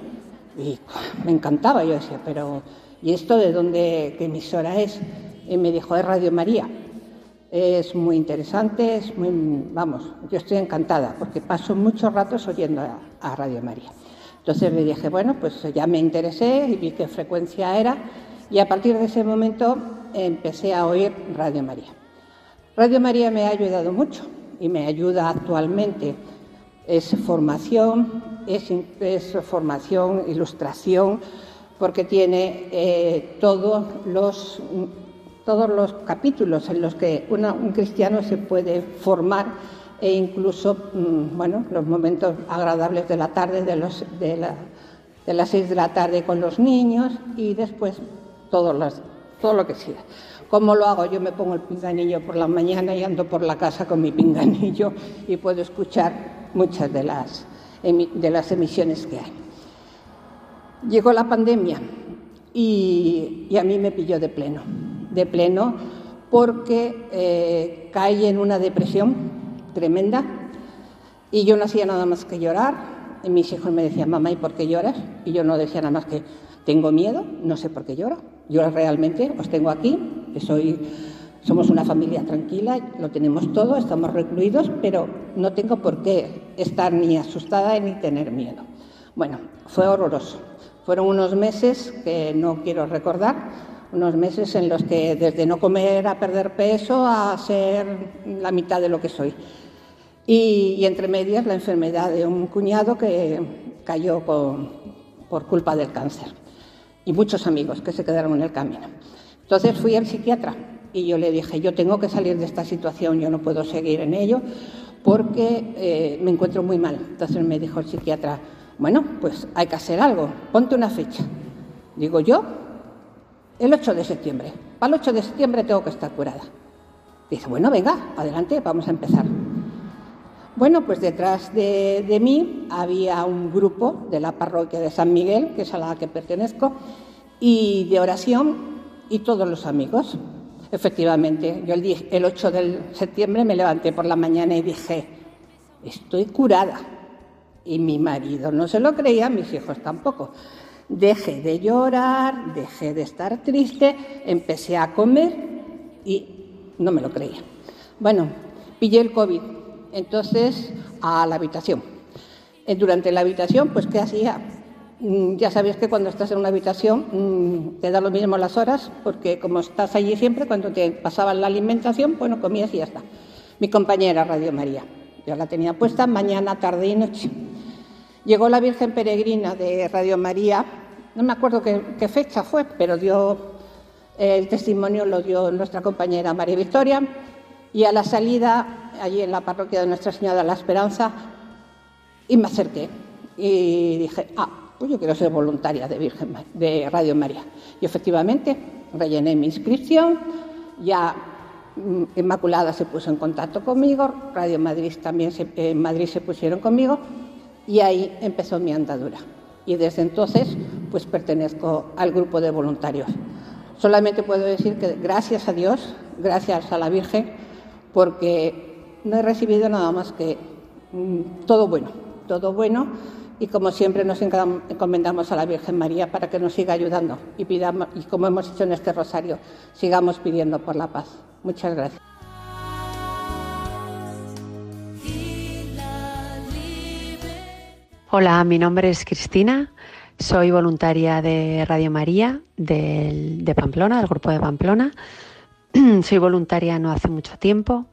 y me encantaba, yo decía, pero ¿y esto de dónde, qué emisora es? Y me dijo, es Radio María. Es muy interesante, es muy, vamos, yo estoy encantada porque paso muchos ratos oyendo a, Radio María. Entonces me dije, bueno, pues ya me interesé y vi qué frecuencia era y a partir de ese momento empecé a oír Radio María. Radio María me ha ayudado mucho y me ayuda actualmente. Es formación, es, formación, ilustración, porque tiene eh, todos, los, todos los capítulos en los que un cristiano se puede formar e incluso, mm, bueno, los momentos agradables de la tarde, de, las seis de la tarde con los niños y después todo, lo que sea. ¿Cómo lo hago? Yo me pongo el pinganillo por la mañana y ando por la casa con mi pinganillo y puedo escuchar muchas de las, de las emisiones que hay. Llegó la pandemia y a mí me pilló de pleno, de pleno porque eh, caí en una depresión tremenda y yo no hacía nada más que llorar. Y mis hijos me decían, mamá, ¿y por qué lloras? Y yo no decía nada más que, tengo miedo, no sé por qué lloro. Yo realmente os tengo aquí, que soy, somos una familia tranquila, lo tenemos todo, estamos recluidos, pero no tengo por qué estar ni asustada ni tener miedo. Bueno, fue horroroso. Fueron unos meses que no quiero recordar, unos meses en los que desde no comer a perder peso a ser la mitad de lo que soy. Y, entre medias la enfermedad de un cuñado que cayó por culpa del cáncer. Y muchos amigos que se quedaron en el camino. Entonces fui al psiquiatra y yo le dije, yo tengo que salir de esta situación, yo no puedo seguir en ello porque eh, me encuentro muy mal. Entonces me dijo el psiquiatra, bueno, pues hay que hacer algo, ponte una fecha. Digo yo, el 8 de septiembre. Para el 8 de septiembre tengo que estar curada. Dice, bueno, venga, adelante, vamos a empezar. Bueno, pues detrás de, mí había un grupo de la parroquia de San Miguel, que es a la que pertenezco, y de oración y todos los amigos. Efectivamente, yo el, el 8 de septiembre me levanté por la mañana y dije, estoy curada. Y mi marido no se lo creía, mis hijos tampoco. Dejé de llorar, dejé de estar triste, empecé a comer y no me lo creía. Bueno, pillé el COVID, entonces a la habitación. Eh, durante la habitación, pues ¿qué hacía? Mm, ya sabéis que cuando estás en una habitación mm, te da lo mismo las horas, porque como estás allí siempre, cuando te pasaban la alimentación, bueno, comías y ya está. Mi compañera Radio María, yo la tenía puesta mañana, tarde y noche. Llegó la Virgen Peregrina de Radio María, no me acuerdo qué, fecha fue, pero dio el testimonio lo dio nuestra compañera María Victoria y a la salida allí en la parroquia de Nuestra Señora de la Esperanza y me acerqué y dije, ah, pues yo quiero ser voluntaria de, Virgen, de Radio María. Y efectivamente rellené mi inscripción, ya mm, Inmaculada se puso en contacto conmigo, Radio Madrid también en Madrid se pusieron conmigo y ahí empezó mi andadura. Y desde entonces, pues pertenezco al grupo de voluntarios. Solamente puedo decir que gracias a Dios, gracias a la Virgen, porque no he recibido nada más que mm, todo bueno, todo bueno. Y como siempre nos encomendamos a la Virgen María para que nos siga ayudando y, pidamos, y como hemos hecho en este rosario, sigamos pidiendo por la paz. Muchas gracias. Hola, mi nombre es Cristina, soy voluntaria de Radio María de Pamplona, del grupo de Pamplona. soy voluntaria no hace mucho tiempo,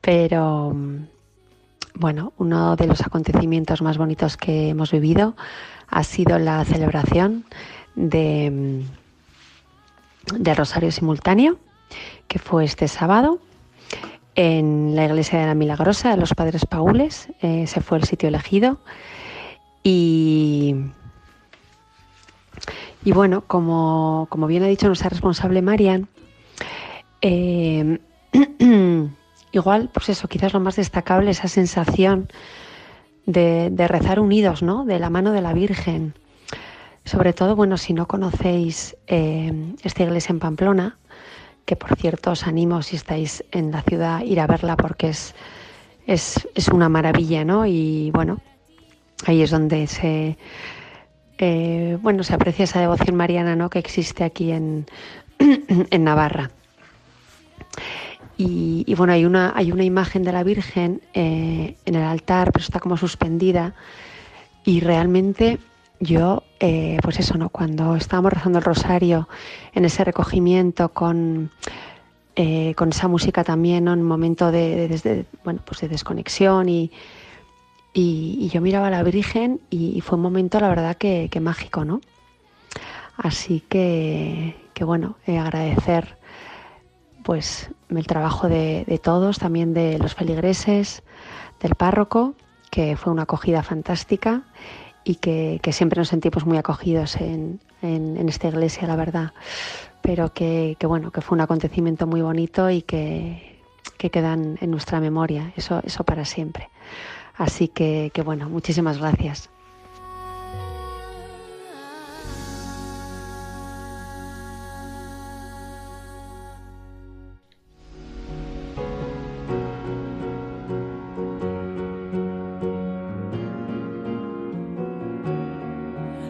pero bueno, uno de los acontecimientos más bonitos que hemos vivido ha sido la celebración de, del Rosario Simultáneo, que fue este sábado en la iglesia de la Milagrosa de los Padres Paules. Eh, se fue el sitio elegido y, bueno, como, bien ha dicho nuestra responsable Marian, eh, igual, pues eso, quizás lo más destacable, esa sensación de, rezar unidos, ¿no? De la mano de la Virgen. Sobre todo, bueno, si no conocéis eh, esta iglesia en Pamplona, que por cierto os animo si estáis en la ciudad ir a verla porque es, es, es una maravilla, ¿no? Y bueno, Ahí es donde se, eh, bueno, se aprecia esa devoción mariana ¿no? que existe aquí en, en Navarra. Y, bueno, hay una, hay una imagen de la Virgen eh, en el altar, pero está como suspendida. Y realmente yo, eh, pues eso, ¿no? Cuando estábamos rezando el rosario, en ese recogimiento con, con esa música también. En un momento de, bueno, pues de desconexión y, y, yo miraba a la Virgen y, fue un momento, la verdad, que, mágico, ¿no? Así que, bueno, eh, agradecer pues el trabajo de, todos, también de los feligreses, del párroco, que fue una acogida fantástica y que, siempre nos sentimos muy acogidos en, esta iglesia, la verdad. Pero que, bueno, que fue un acontecimiento muy bonito y que, que quedan en nuestra memoria, eso, eso para siempre. Así que, que bueno, muchísimas gracias.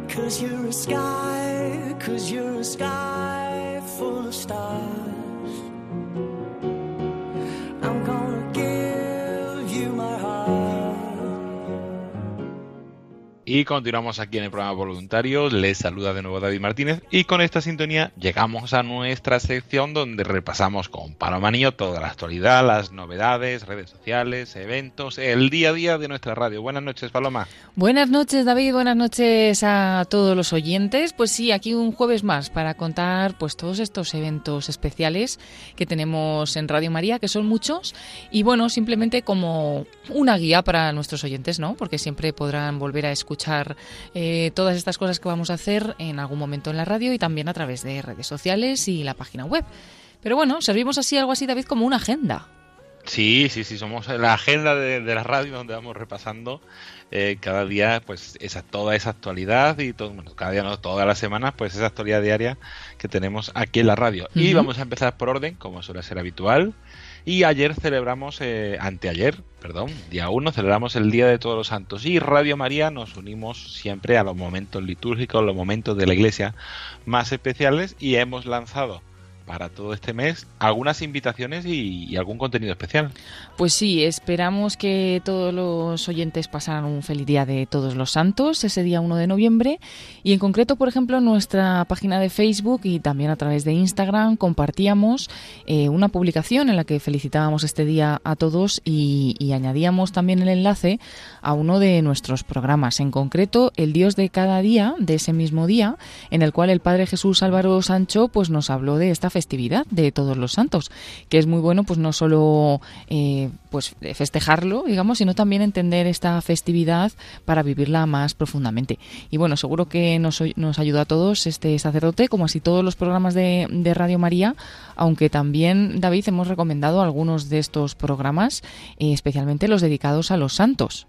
Cause you're a sky, cause you're a sky full of stars. Y continuamos aquí en el programa Voluntarios. Les saluda de nuevo David Martínez. Y con esta sintonía llegamos a nuestra sección donde repasamos con Palomanillo toda la actualidad, las novedades, redes sociales, eventos, el día a día de nuestra radio. Buenas noches, Paloma. Buenas noches, David. Buenas noches a todos los oyentes. Pues sí, aquí un jueves más para contar pues todos estos eventos especiales que tenemos en Radio María, que son muchos. Y bueno, simplemente como una guía para nuestros oyentes, ¿no? Porque siempre podrán volver a escuchar escuchar eh, todas estas cosas que vamos a hacer en algún momento en la radio y también a través de redes sociales y la página web. Pero bueno, servimos así algo así, David, como una agenda. Sí, sí, sí, somos la agenda de, la radio donde vamos repasando eh, cada día pues esa, toda esa actualidad y todo, bueno, cada día no, todas las semanas pues esa actualidad diaria que tenemos aquí en la radio. Y vamos a empezar por orden, como suele ser habitual. Y ayer celebramos, eh, anteayer, perdón, día 1, celebramos el Día de Todos los Santos. Y Radio María nos unimos siempre a los momentos litúrgicos, los momentos de la iglesia más especiales y hemos lanzado para todo este mes algunas invitaciones y, algún contenido especial. Pues sí, esperamos que todos los oyentes pasaran un feliz día de todos los santos ese día 1 de noviembre y en concreto, por ejemplo, en nuestra página de Facebook y también a través de Instagram compartíamos eh, una publicación en la que felicitábamos este día a todos y, y añadíamos también el enlace a uno de nuestros programas, en concreto el Dios de cada día de ese mismo día, en el cual el Padre Jesús Álvaro Sancho pues nos habló de esta festividad de todos los santos, que es muy bueno pues no solo eh, pues festejarlo, digamos, sino también entender esta festividad para vivirla más profundamente. Y bueno, seguro que nos, nos ayuda a todos este sacerdote, como así todos los programas de, Radio María, aunque también, David, hemos recomendado algunos de estos programas, eh, especialmente los dedicados a los santos.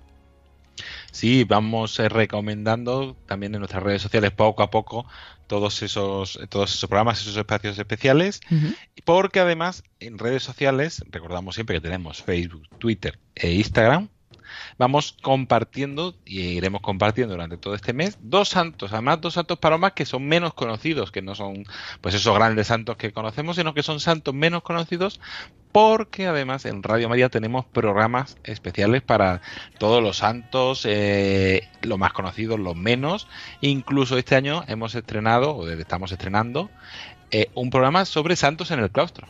Sí, vamos eh, recomendando también en nuestras redes sociales poco a poco todos esos, todos esos programas, esos espacios especiales, porque además en redes sociales, recordamos siempre que tenemos Facebook, Twitter e Instagram, vamos compartiendo y iremos compartiendo durante todo este mes dos santos, además dos santos palomas que son menos conocidos, que no son pues esos grandes santos que conocemos, sino que son santos menos conocidos porque además en Radio María tenemos programas especiales para todos los santos, eh, los más conocidos, los menos. Incluso este año hemos estrenado, o estamos estrenando, eh, un programa sobre santos en el claustro.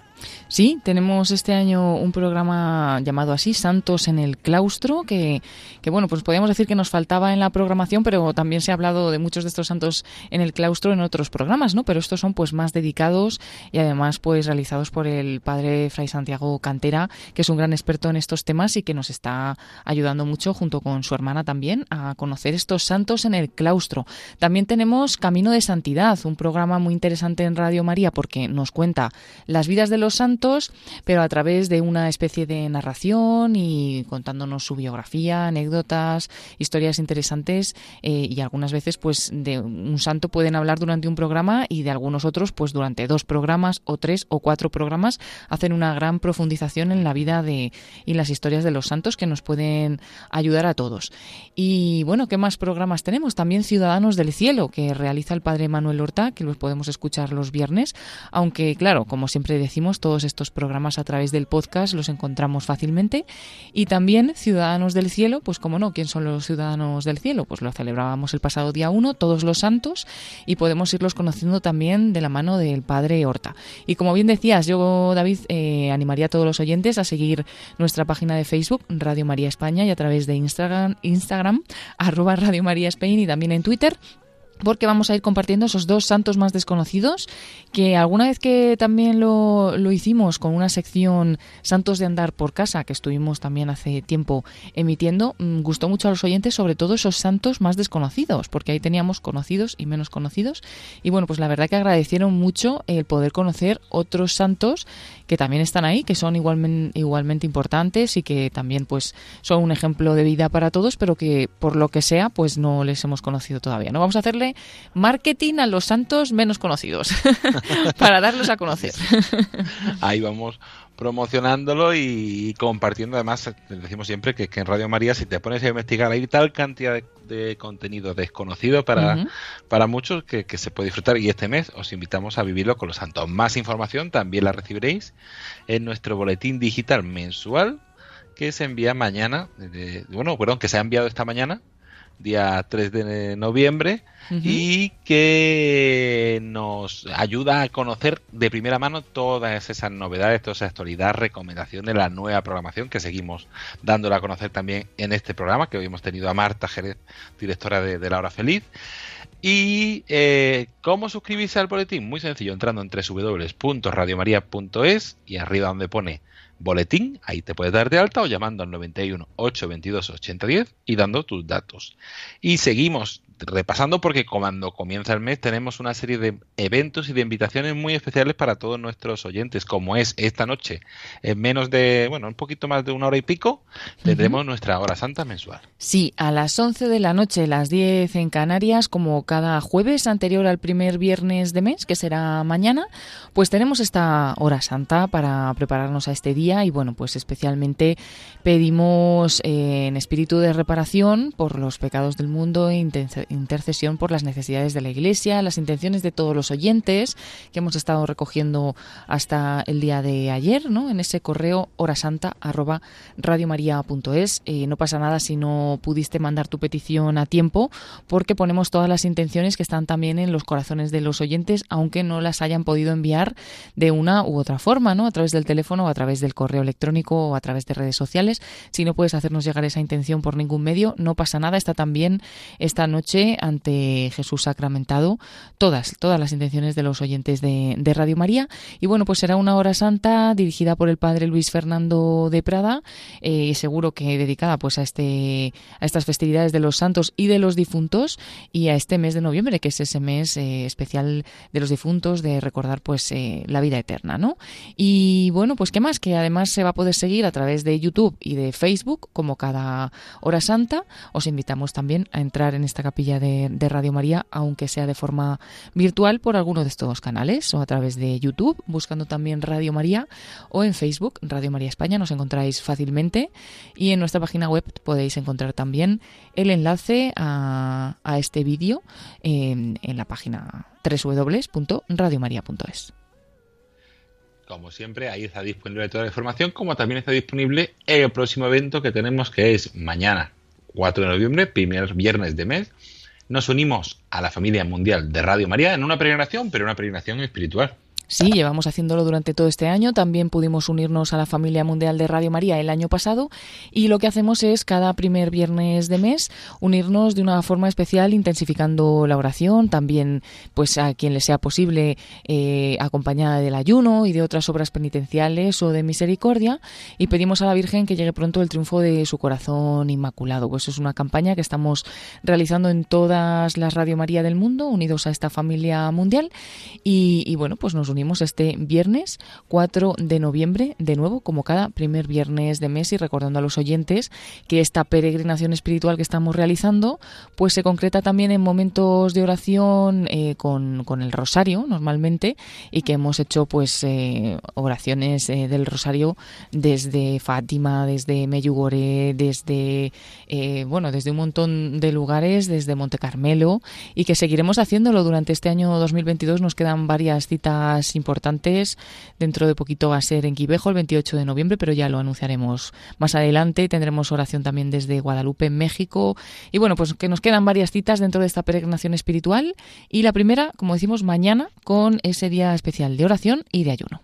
Sí, tenemos este año un programa llamado así, Santos en el Claustro, que, que, bueno, pues podríamos decir que nos faltaba en la programación, pero también se ha hablado de muchos de estos santos en el claustro en otros programas, ¿no? Pero estos son pues más dedicados y además pues realizados por el padre Fray Santiago Cantera, que es un gran experto en estos temas y que nos está ayudando mucho junto con su hermana también a conocer estos santos en el claustro. También tenemos Camino de Santidad, un programa muy interesante en Radio María porque nos cuenta las vidas de los santos, pero a través de una especie de narración y contándonos su biografía, anécdotas, historias interesantes eh, y algunas veces pues de un santo pueden hablar durante un programa y de algunos otros pues durante dos programas o tres o cuatro programas hacen una gran profundización en la vida de y las historias de los santos que nos pueden ayudar a todos. Y bueno, ¿qué más programas tenemos? También Ciudadanos del Cielo que realiza el padre Manuel Horta, que los podemos escuchar los viernes, aunque claro, como siempre decimos todos estos programas a través del podcast los encontramos fácilmente. Y también Ciudadanos del Cielo, pues como no, ¿quién son los Ciudadanos del Cielo? Pues lo celebrábamos el pasado día 1, todos los santos, y podemos irlos conociendo también de la mano del Padre Horta. Y como bien decías, yo, David, eh, animaría a todos los oyentes a seguir nuestra página de Facebook, Radio María España, y a través de Instagram, Instagram arroba Radio María España y también en Twitter porque vamos a ir compartiendo esos dos santos más desconocidos, que alguna vez que también lo, lo, hicimos con una sección Santos de Andar por Casa, que estuvimos también hace tiempo emitiendo, mm, gustó mucho a los oyentes, sobre todo esos santos más desconocidos, porque ahí teníamos conocidos y menos conocidos. Y bueno, pues la verdad que agradecieron mucho el poder conocer otros santos que también están ahí, que son igualmente, igualmente importantes y que también pues son un ejemplo de vida para todos, pero que por lo que sea, pues no les hemos conocido todavía. No vamos a hacerle marketing a los santos menos conocidos para darlos a conocer. Ahí vamos promocionándolo y compartiendo. Además, decimos siempre que, en Radio María, si te pones a investigar, hay tal cantidad de, contenido desconocido para, para muchos que, se puede disfrutar. Y este mes os invitamos a vivirlo con los santos. Más información también la recibiréis en nuestro boletín digital mensual que se envía mañana. bueno, perdón, que se ha enviado esta mañana día 3 de noviembre, y que nos ayuda a conocer de primera mano todas esas novedades, toda esa actualidad, recomendaciones, la nueva programación que seguimos dándola a conocer también en este programa, que hoy hemos tenido a Marta Jerez, directora de, La Hora Feliz. ¿Y eh, cómo suscribirse al boletín? Muy sencillo, entrando en www.radiomaria.es y arriba donde pone boletín, ahí te puedes dar de alta o llamando al 91 822 8010 y dando tus datos. Y seguimos repasando porque cuando comienza el mes tenemos una serie de eventos y de invitaciones muy especiales para todos nuestros oyentes, como es esta noche, en menos de, bueno, un poquito más de una hora y pico, tendremos nuestra hora santa mensual. Sí, a las 11 de la noche, las 10 en Canarias, como cada jueves anterior al primer viernes de mes, que será mañana, pues tenemos esta hora santa para prepararnos a este día y bueno, pues especialmente pedimos eh, en espíritu de reparación por los pecados del mundo e intercesión por las necesidades de la Iglesia, las intenciones de todos los oyentes que hemos estado recogiendo hasta el día de ayer, ¿no? En ese correo horasanta arroba radiomaria.es. Eh, no pasa nada si no pudiste mandar tu petición a tiempo, porque ponemos todas las intenciones que están también en los corazones de los oyentes, aunque no las hayan podido enviar de una u otra forma, ¿no? A través del teléfono a través del correo electrónico o a través de redes sociales. Si no puedes hacernos llegar esa intención por ningún medio, no pasa nada. Está también esta noche ante Jesús sacramentado todas, todas las intenciones de los oyentes de, Radio María. Y bueno, pues será una hora santa dirigida por el padre Luis Fernando de Prada, eh, seguro que dedicada pues a este, a estas festividades de los santos y de los difuntos y a este mes de noviembre, que es ese mes eh, especial de los difuntos, de recordar pues eh, la vida eterna, ¿no? Y bueno, pues qué más, que además se va a poder seguir a través de YouTube y de Facebook como cada hora santa. Os invitamos también a entrar en esta capilla de, Radio María, aunque sea de forma virtual por alguno de estos canales o a través de YouTube, buscando también Radio María o en Facebook, Radio María España, nos encontráis fácilmente y en nuestra página web podéis encontrar también el enlace a, este vídeo en, la página www.radiomaria.es. Como siempre, ahí está disponible toda la información, como también está disponible el próximo evento que tenemos, que es mañana, 4 de noviembre, primer viernes de mes, nos unimos a la familia mundial de Radio María en una peregrinación, pero una peregrinación espiritual. Sí, llevamos haciéndolo durante todo este año. También pudimos unirnos a la familia mundial de Radio María el año pasado y lo que hacemos es cada primer viernes de mes unirnos de una forma especial intensificando la oración, también pues a quien le sea posible eh, acompañada del ayuno y de otras obras penitenciales o de misericordia y pedimos a la Virgen que llegue pronto el triunfo de su corazón inmaculado. Pues es una campaña que estamos realizando en todas las Radio María del mundo unidos a esta familia mundial y, y bueno pues nos unimos este viernes 4 de noviembre, de nuevo, como cada primer viernes de mes y recordando a los oyentes que esta peregrinación espiritual que estamos realizando, pues se concreta también en momentos de oración eh, con, el rosario, normalmente, y que hemos hecho pues eh, oraciones eh, del rosario desde Fátima, desde Meyugoré, desde, bueno, desde un montón de lugares, desde Monte Carmelo, y que seguiremos haciéndolo durante este año 2022. Nos quedan varias citas importantes. Dentro de poquito va a ser en Quivejo el 28 de noviembre, pero ya lo anunciaremos más adelante. Tendremos oración también desde Guadalupe, México. Y bueno, pues que nos quedan varias citas dentro de esta peregrinación espiritual. Y la primera, como decimos, mañana con ese día especial de oración y de ayuno.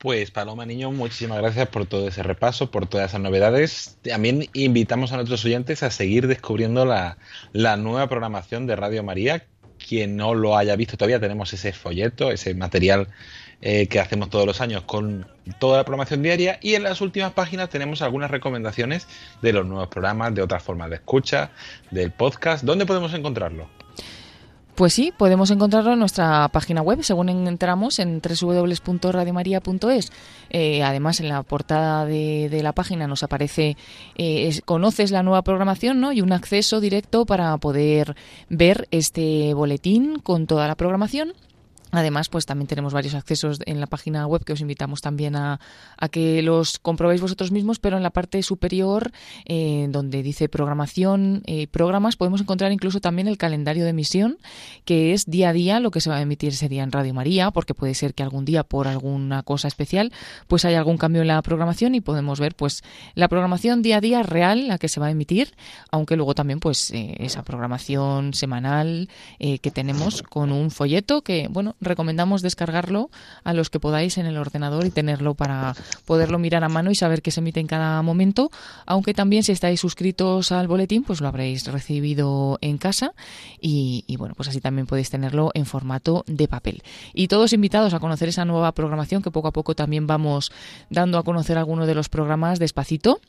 Pues Paloma Niño, muchísimas gracias por todo ese repaso, por todas esas novedades. También invitamos a nuestros oyentes a seguir descubriendo la, la nueva programación de Radio María. Quien no lo haya visto todavía, tenemos ese folleto, ese material eh, que hacemos todos los años con toda la programación diaria y en las últimas páginas tenemos algunas recomendaciones de los nuevos programas, de otras formas de escucha, del podcast. ¿Dónde podemos encontrarlo? Pues sí, podemos encontrarlo en nuestra página web, según entramos en www.radiomaria.es. Eh, además, en la portada de, la página nos aparece, eh, conoces la nueva programación ¿no? y un acceso directo para poder ver este boletín con toda la programación Además, pues también tenemos varios accesos en la página web que os invitamos también a, que los comprobéis vosotros mismos, pero en la parte superior, eh, donde dice programación, eh, programas, podemos encontrar incluso también el calendario de emisión, que es día a día lo que se va a emitir ese día en Radio María, porque puede ser que algún día, por alguna cosa especial, pues haya algún cambio en la programación y podemos ver pues la programación día a día real, la que se va a emitir, aunque luego también pues eh, esa programación semanal que tenemos con un folleto que, bueno, recomendamos descargarlo a los que podáis en el ordenador y tenerlo para poderlo mirar a mano y saber qué se emite en cada momento, aunque también si estáis suscritos al boletín, pues lo habréis recibido en casa y, bueno, pues así también podéis tenerlo en formato de papel. Y todos invitados a conocer esa nueva programación que poco a poco también vamos dando a conocer algunos de los programas despacito.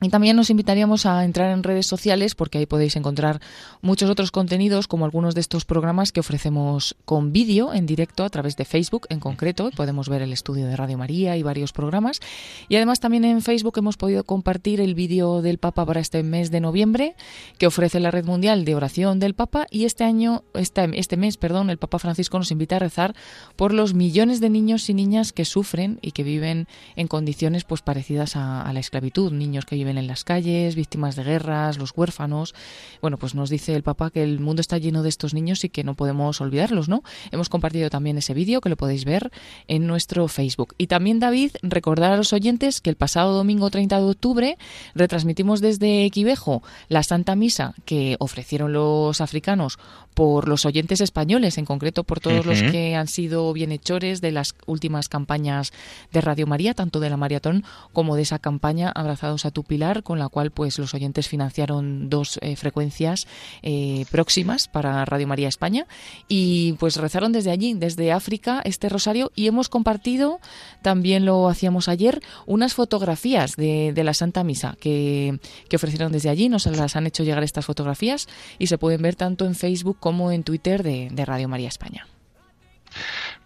Y también nos invitaríamos a entrar en redes sociales porque ahí podéis encontrar muchos otros contenidos como algunos de estos programas que ofrecemos con vídeo en directo a través de Facebook en concreto. Podemos ver el estudio de Radio María y varios programas. Y además también en Facebook hemos podido compartir el vídeo del Papa para este mes de noviembre que ofrece la Red Mundial de Oración del Papa y este año, este, este mes, perdón, el Papa Francisco nos invita a rezar por los millones de niños y niñas que sufren y que viven en condiciones pues parecidas a, a la esclavitud, niños que viven en las calles, víctimas de guerras, los huérfanos. Bueno, pues nos dice el Papa que el mundo está lleno de estos niños y que no podemos olvidarlos, ¿no? Hemos compartido también ese vídeo que lo podéis ver en nuestro Facebook. Y también, David, recordar a los oyentes que el pasado domingo 30 de octubre retransmitimos desde Equivejo la Santa Misa que ofrecieron los africanos por los oyentes españoles, en concreto por todos los que han sido bienhechores de las últimas campañas de Radio María, tanto de la maratón como de esa campaña Abrazados a tu Pilar, con la cual pues los oyentes financiaron dos eh, frecuencias eh, próximas para Radio María España y pues rezaron desde allí, desde África, este rosario y hemos compartido, también lo hacíamos ayer, unas fotografías de, la Santa Misa que, ofrecieron desde allí, nos las han hecho llegar estas fotografías y se pueden ver tanto en Facebook como en Twitter de, Radio María España.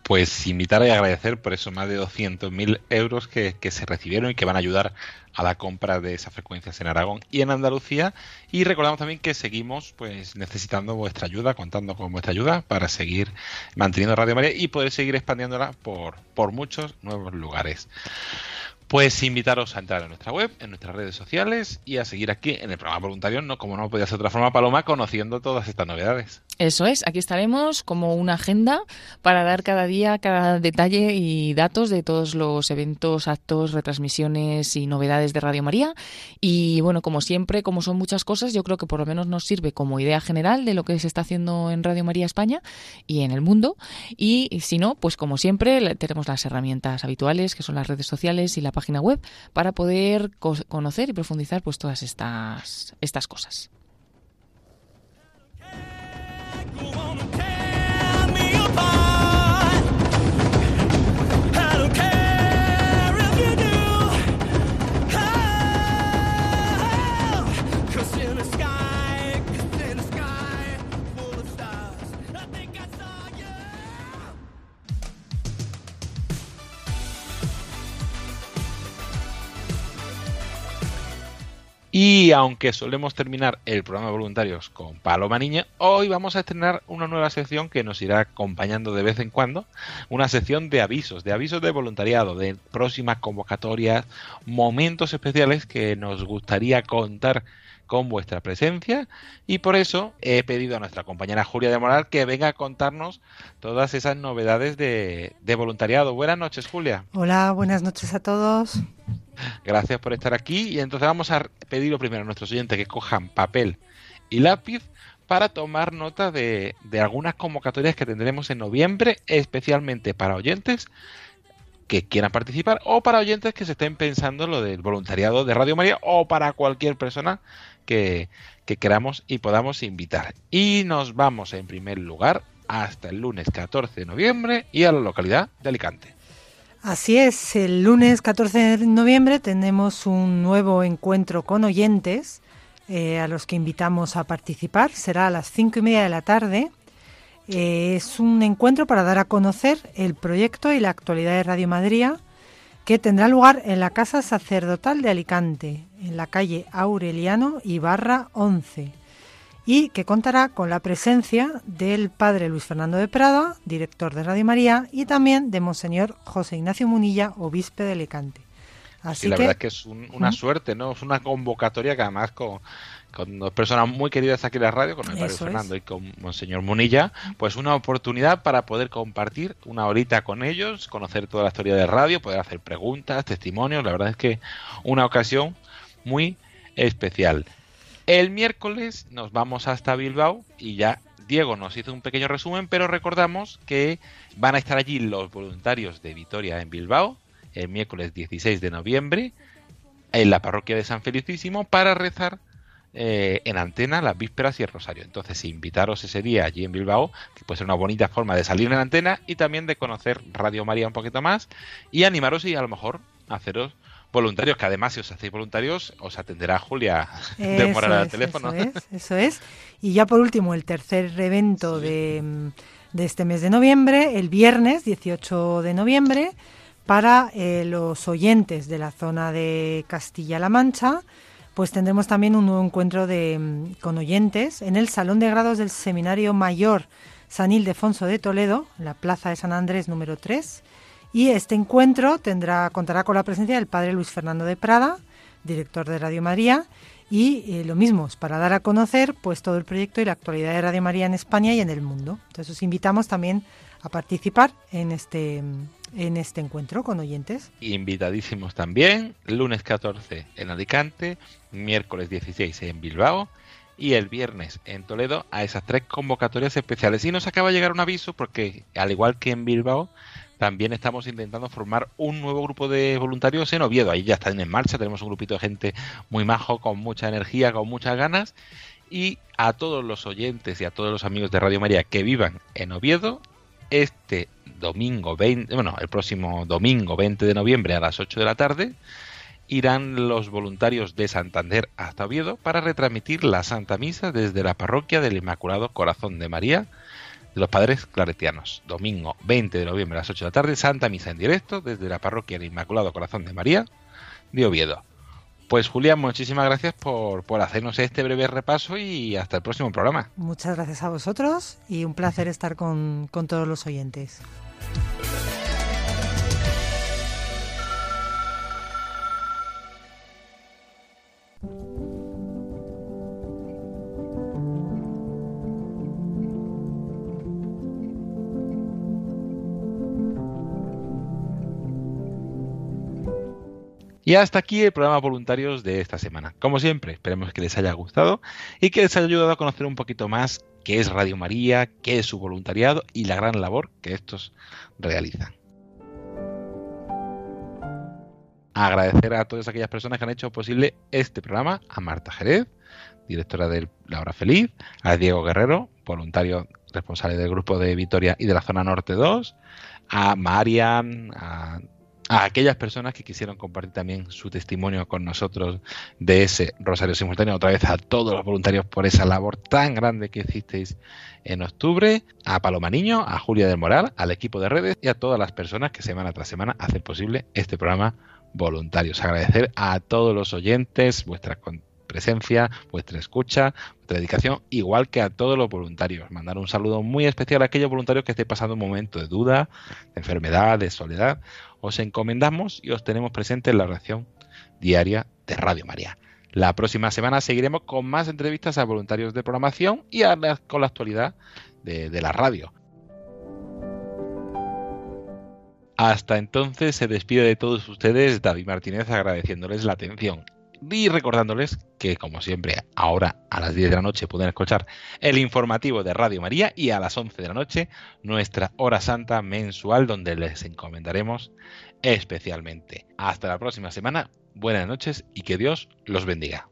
Pues invitar y agradecer por esos más de 200.000 euros que, se recibieron y que van a ayudar a la compra de esas frecuencias en Aragón y en Andalucía. Y recordamos también que seguimos pues necesitando vuestra ayuda, contando con vuestra ayuda para seguir manteniendo Radio María y poder seguir expandiéndola por, por muchos nuevos lugares. Pues invitaros a entrar en nuestra web, en nuestras redes sociales y a seguir aquí en el programa voluntario, no como no podía ser de otra forma, Paloma, conociendo todas estas novedades. Eso es, aquí estaremos como una agenda para dar cada día cada detalle y datos de todos los eventos, actos, retransmisiones y novedades de Radio María. Y bueno, como siempre, como son muchas cosas, yo creo que por lo menos nos sirve como idea general de lo que se está haciendo en Radio María España y en el mundo. Y si no, pues como siempre, tenemos las herramientas habituales, que son las redes sociales y la página web para poder conocer y profundizar pues todas estas, estas cosas. people wanna Y aunque solemos terminar el programa de voluntarios con Paloma Niña, hoy vamos a estrenar una nueva sección que nos irá acompañando de vez en cuando, una sección de avisos, de avisos de voluntariado, de próximas convocatorias, momentos especiales que nos gustaría contar con vuestra presencia y por eso he pedido a nuestra compañera Julia de Moral que venga a contarnos todas esas novedades de, de voluntariado. Buenas noches, Julia. Hola, buenas noches a todos. Gracias por estar aquí y entonces vamos a pedir primero a nuestros oyentes que cojan papel y lápiz para tomar nota de, algunas convocatorias que tendremos en noviembre, especialmente para oyentes que quieran participar o para oyentes que se estén pensando lo del voluntariado de Radio María o para cualquier persona que queramos y podamos invitar. Y nos vamos en primer lugar hasta el lunes 14 de noviembre y a la localidad de Alicante. Así es, el lunes 14 de noviembre tenemos un nuevo encuentro con oyentes eh, a los que invitamos a participar. Será a las cinco y media de la tarde. Eh, es un encuentro para dar a conocer el proyecto y la actualidad de Radio Madrid que tendrá lugar en la Casa Sacerdotal de Alicante, en la calle Aureliano y Barra 11, y que contará con la presencia del padre Luis Fernando de Prada, director de Radio María, y también de Monseñor José Ignacio Munilla, obispo de Alicante. Así la verdad es que es una suerte, ¿no? Es una convocatoria que además con, con dos personas muy queridas aquí en la radio, con el padre Fernando y con Monseñor Munilla, pues una oportunidad para poder compartir una horita con ellos, conocer toda la historia de radio, poder hacer preguntas, testimonios, la verdad es que una ocasión muy especial. El miércoles nos vamos hasta Bilbao y ya Diego nos hizo un pequeño resumen, pero recordamos que van a estar allí los voluntarios de Vitoria en Bilbao el miércoles 16 de noviembre en la parroquia de San Felicísimo para rezar eh, en antena las vísperas y el rosario. Entonces, invitaros ese día allí en Bilbao, que puede ser una bonita forma de salir en antena y también de conocer Radio María un poquito más y animaros y a lo mejor haceros voluntarios, que además si os hacéis voluntarios os atenderá Julia de Moral al teléfono. Eso es, eso es. Y ya por último, el tercer evento de, de este mes de noviembre, el viernes 18 de noviembre, para eh, los oyentes de la zona de Castilla-La Mancha, pues tendremos también un nuevo encuentro de, con oyentes en el Salón de Grados del Seminario Mayor San Ildefonso de Toledo, en la Plaza de San Andrés número 3. Y este encuentro tendrá, contará con la presencia del padre Luis Fernando de Prada, director de Radio María, y eh, lo mismo, para dar a conocer pues todo el proyecto y la actualidad de Radio María en España y en el mundo. Entonces os invitamos también a participar en este, en este encuentro con oyentes. Invitadísimos también, lunes 14 en Alicante, miércoles 16 en Bilbao y el viernes en Toledo a esas tres convocatorias especiales. Y nos acaba de llegar un aviso porque, al igual que en Bilbao, también estamos intentando formar un nuevo grupo de voluntarios en Oviedo. Ahí ya están en marcha, tenemos un grupito de gente muy majo, con mucha energía, con muchas ganas. Y a todos los oyentes y a todos los amigos de Radio María que vivan en Oviedo, este domingo 20, bueno, el próximo domingo 20 de noviembre a las 8 de la tarde, irán los voluntarios de Santander hasta Oviedo para retransmitir la Santa Misa desde la parroquia del Inmaculado Corazón de María de los Padres Claretianos. Domingo 20 de noviembre a las 8 de la tarde, Santa Misa en directo desde la parroquia del Inmaculado Corazón de María de Oviedo. Pues Julián, muchísimas gracias por, por hacernos este breve repaso y hasta el próximo programa. Muchas gracias a vosotros y un placer estar con, con todos los oyentes. Y hasta aquí el programa voluntarios de esta semana. Como siempre, esperemos que les haya gustado y que les haya ayudado a conocer un poquito más qué es Radio María, qué es su voluntariado y la gran labor que estos realizan. Agradecer a todas aquellas personas que han hecho posible este programa, a Marta Jerez, directora de La Hora Feliz, a Diego Guerrero, voluntario responsable del grupo de Vitoria y de la zona norte 2, a Marian, a a aquellas personas que quisieron compartir también su testimonio con nosotros de ese Rosario Simultáneo. Otra vez a todos los voluntarios por esa labor tan grande que hicisteis en octubre, a Paloma Niño, a Julia del Moral, al equipo de redes y a todas las personas que semana tras semana hacen posible este programa voluntarios. Agradecer a todos los oyentes vuestra presencia, vuestra escucha, vuestra dedicación, igual que a todos los voluntarios. Mandar un saludo muy especial a aquellos voluntarios que estén pasando un momento de duda, de enfermedad, de soledad os encomendamos y os tenemos presente en la oración diaria de Radio María. La próxima semana seguiremos con más entrevistas a voluntarios de programación y con la actualidad de la radio. Hasta entonces se despide de todos ustedes David Martínez agradeciéndoles la atención y recordándoles que, como siempre, ahora a las 10 de la noche pueden escuchar el informativo de Radio María y a las 11 de la noche nuestra hora santa mensual donde les encomendaremos especialmente. Hasta la próxima semana, buenas noches y que Dios los bendiga.